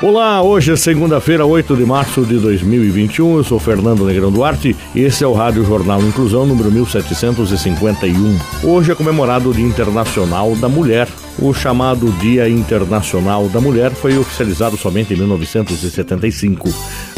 Olá, hoje é segunda-feira, 8 de março de 2021. Eu sou Fernando Negrão Duarte e esse é o Rádio Jornal Inclusão número 1751. Hoje é comemorado o Dia Internacional da Mulher. O chamado Dia Internacional da Mulher foi oficializado somente em 1975,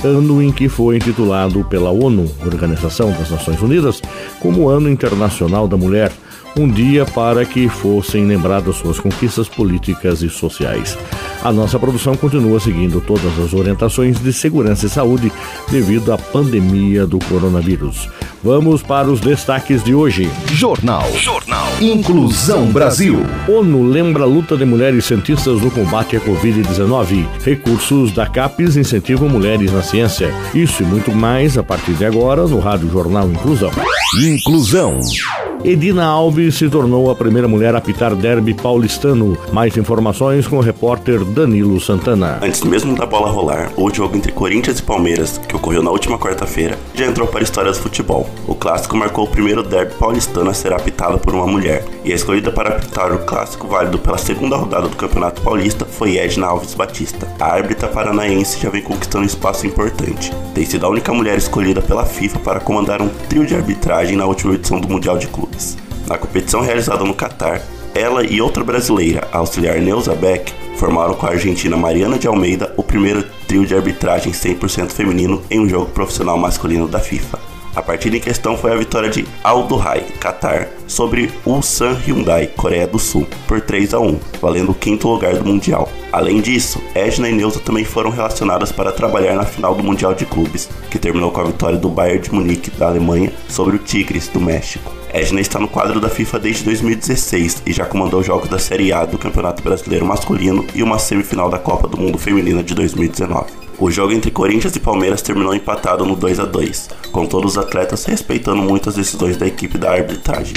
ano em que foi intitulado pela ONU, Organização das Nações Unidas, como Ano Internacional da Mulher um dia para que fossem lembradas suas conquistas políticas e sociais. A nossa produção continua seguindo todas as orientações de segurança e saúde devido à pandemia do coronavírus. Vamos para os destaques de hoje. Jornal. Jornal. Inclusão Brasil. ONU lembra a luta de mulheres cientistas no combate à Covid-19. Recursos da CAPES incentivam mulheres na ciência. Isso e muito mais a partir de agora no Rádio Jornal Inclusão. Inclusão. Edina Alves se tornou a primeira mulher a apitar derby paulistano. Mais informações com o repórter Danilo Santana. Antes mesmo da bola rolar, o jogo entre Corinthians e Palmeiras, que ocorreu na última quarta-feira, já entrou para a história do futebol. O clássico marcou o primeiro derby paulistano a ser apitado por uma mulher, e a escolhida para apitar o clássico válido pela segunda rodada do Campeonato Paulista foi Edna Alves Batista. A árbitra paranaense já vem conquistando espaço importante. Tem sido a única mulher escolhida pela FIFA para comandar um trio de arbitragem na última edição do Mundial de Clubes. Na competição realizada no Catar, ela e outra brasileira, a auxiliar Neuza Beck, formaram com a argentina Mariana de Almeida o primeiro trio de arbitragem 100% feminino em um jogo profissional masculino da FIFA. A partida em questão foi a vitória de Al Duhai, Qatar, sobre Ulsan Hyundai, Coreia do Sul, por 3 a 1, valendo o quinto lugar do Mundial. Além disso, Edna e Neuza também foram relacionadas para trabalhar na final do Mundial de Clubes, que terminou com a vitória do Bayern de Munique da Alemanha sobre o Tigres do México. Edna está no quadro da FIFA desde 2016 e já comandou jogos da Série A do Campeonato Brasileiro Masculino e uma semifinal da Copa do Mundo Feminina de 2019. O jogo entre Corinthians e Palmeiras terminou empatado no 2 a 2 com todos os atletas respeitando muito as decisões da equipe da arbitragem.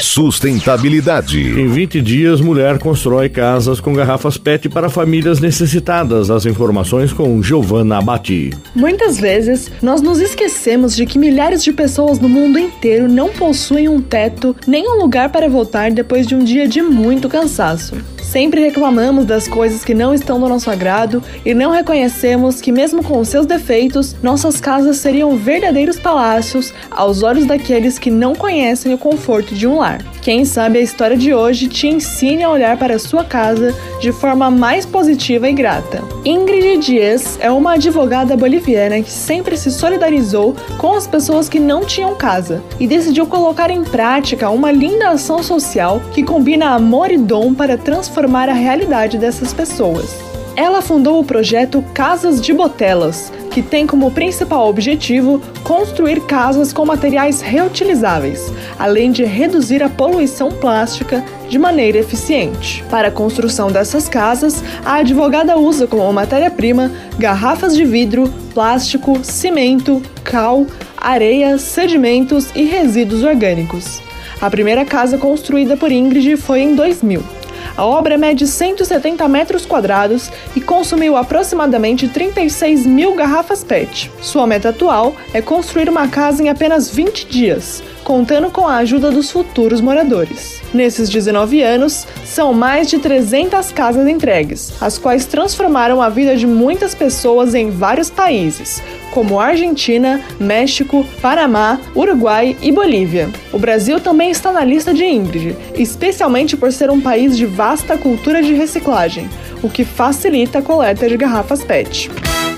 Sustentabilidade. Em 20 dias, mulher constrói casas com garrafas PET para famílias necessitadas. As informações com Giovanna Abati. Muitas vezes, nós nos esquecemos de que milhares de pessoas no mundo inteiro não possuem um teto nem um lugar para voltar depois de um dia de muito cansaço. Sempre reclamamos das coisas que não estão do nosso agrado e não reconhecemos que, mesmo com seus defeitos, nossas casas seriam verdadeiros palácios aos olhos daqueles que não conhecem o conforto de um lar. Quem sabe a história de hoje te ensine a olhar para a sua casa de forma mais positiva e grata. Ingrid Dias é uma advogada boliviana que sempre se solidarizou com as pessoas que não tinham casa e decidiu colocar em prática uma linda ação social que combina amor e dom para transformar a realidade dessas pessoas. Ela fundou o projeto Casas de Botelas, que tem como principal objetivo construir casas com materiais reutilizáveis, além de reduzir a poluição plástica de maneira eficiente. Para a construção dessas casas, a advogada usa como matéria-prima garrafas de vidro, plástico, cimento, cal, areia, sedimentos e resíduos orgânicos. A primeira casa construída por Ingrid foi em 2000. A obra mede 170 metros quadrados e consumiu aproximadamente 36 mil garrafas PET. Sua meta atual é construir uma casa em apenas 20 dias, contando com a ajuda dos futuros moradores. Nesses 19 anos, são mais de 300 casas entregues, as quais transformaram a vida de muitas pessoas em vários países, como Argentina, México, Panamá, Uruguai e Bolívia. O Brasil também está na lista de Ingrid, especialmente por ser um país de vasta cultura de reciclagem, o que facilita a coleta de garrafas PET.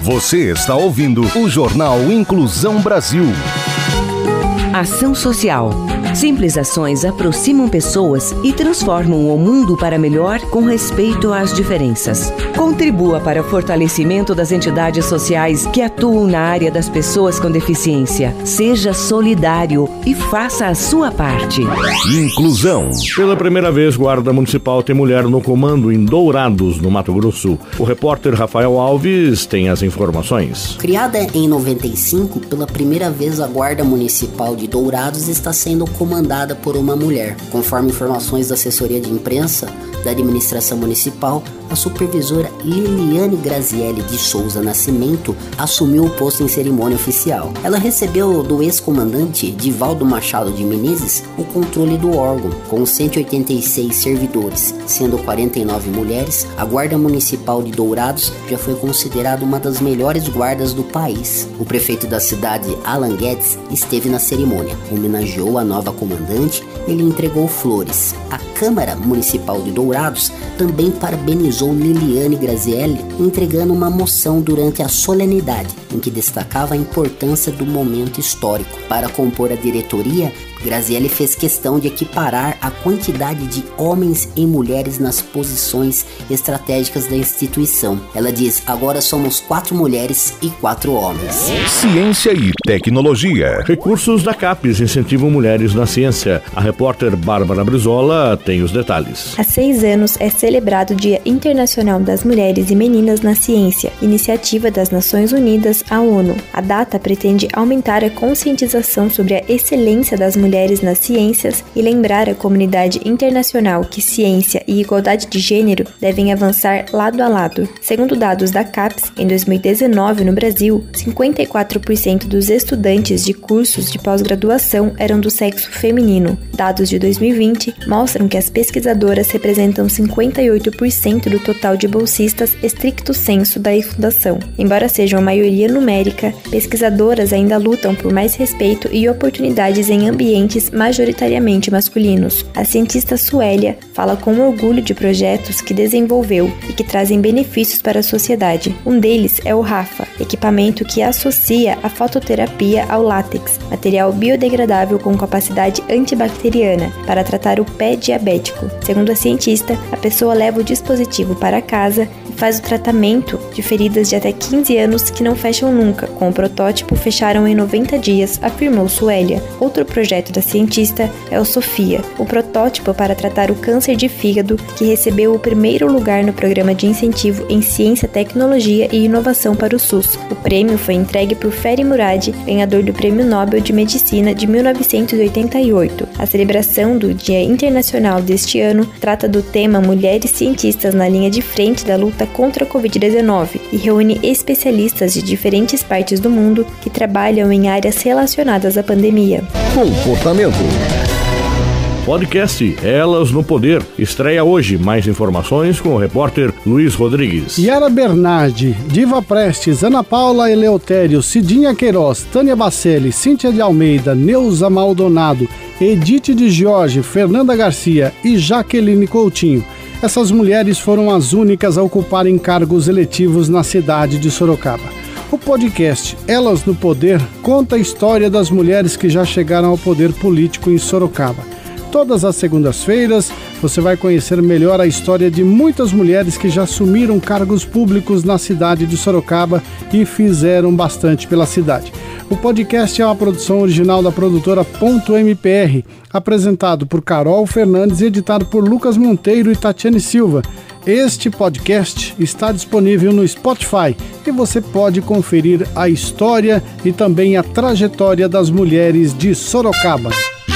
Você está ouvindo o Jornal Inclusão Brasil. Ação Social. Simples ações aproximam pessoas e transformam o mundo para melhor com respeito às diferenças. Contribua para o fortalecimento das entidades sociais que atuam na área das pessoas com deficiência. Seja solidário e faça a sua parte. Inclusão. Pela primeira vez, Guarda Municipal tem mulher no comando em Dourados, no Mato Grosso. O repórter Rafael Alves tem as informações. Criada em 95, pela primeira vez a Guarda Municipal de Dourados está sendo comandada por uma mulher. Conforme informações da assessoria de imprensa da administração municipal, a supervisora Liliane Grazielli de Souza Nascimento assumiu o posto em cerimônia oficial. Ela recebeu do ex-comandante Divaldo Machado de Menezes o controle do órgão, com 186 servidores, sendo 49 mulheres. A Guarda Municipal de Dourados já foi considerada uma das melhores guardas do país. O prefeito da cidade, Alan Guedes, esteve na cerimônia, homenageou a nova comandante e lhe entregou flores. A Câmara Municipal de Dourados também parabenizou Liliane Grazielli entregando uma moção durante a solenidade, em que destacava a importância do momento histórico. Para compor a diretoria, Grazielli fez questão de equiparar a quantidade de homens e mulheres nas posições estratégicas da instituição. Ela diz: agora somos quatro mulheres e quatro homens. Ciência e tecnologia. Recursos da CAPES incentivam mulheres na ciência. A repórter Bárbara Brizola tem os detalhes. Há seis anos é celebrado o Dia Internacional das Mulheres e Meninas na Ciência, iniciativa das Nações Unidas, a ONU. A data pretende aumentar a conscientização sobre a excelência das mulheres mulheres nas ciências e lembrar a comunidade internacional que ciência e igualdade de gênero devem avançar lado a lado. Segundo dados da CAPES, em 2019 no Brasil, 54% dos estudantes de cursos de pós-graduação eram do sexo feminino. Dados de 2020 mostram que as pesquisadoras representam 58% do total de bolsistas estricto senso da fundação. Embora sejam a maioria numérica, pesquisadoras ainda lutam por mais respeito e oportunidades em ambientes ambientes majoritariamente masculinos. A cientista Suélia fala com orgulho de projetos que desenvolveu e que trazem benefícios para a sociedade. Um deles é o RAFA, equipamento que associa a fototerapia ao látex, material biodegradável com capacidade antibacteriana, para tratar o pé diabético. Segundo a cientista, a pessoa leva o dispositivo para casa e faz o tratamento de feridas de até 15 anos que não fecham nunca. Com o protótipo, fecharam em 90 dias, afirmou Suélia. Outro projeto projeto da cientista é o Sofia, o protótipo para tratar o câncer de fígado que recebeu o primeiro lugar no programa de incentivo em ciência, tecnologia e inovação para o SUS. O prêmio foi entregue por Ferry Murad, ganhador do Prêmio Nobel de Medicina de 1988. A celebração do Dia Internacional deste ano trata do tema Mulheres Cientistas na linha de frente da luta contra a Covid-19 e reúne especialistas de diferentes partes do mundo que trabalham em áreas relacionadas à pandemia. Comportamento Podcast Elas no Poder estreia hoje. Mais informações com o repórter Luiz Rodrigues. Yara Bernardi, Diva Prestes, Ana Paula Eleutério, Cidinha Queiroz, Tânia Bacelli, Cíntia de Almeida, Neuza Maldonado, Edith de Jorge, Fernanda Garcia e Jaqueline Coutinho. Essas mulheres foram as únicas a ocuparem cargos eletivos na cidade de Sorocaba. O podcast Elas no Poder conta a história das mulheres que já chegaram ao poder político em Sorocaba. Todas as segundas-feiras você vai conhecer melhor a história de muitas mulheres que já assumiram cargos públicos na cidade de Sorocaba e fizeram bastante pela cidade. O podcast é uma produção original da produtora .mpr, apresentado por Carol Fernandes e editado por Lucas Monteiro e Tatiane Silva. Este podcast está disponível no Spotify e você pode conferir a história e também a trajetória das mulheres de Sorocaba.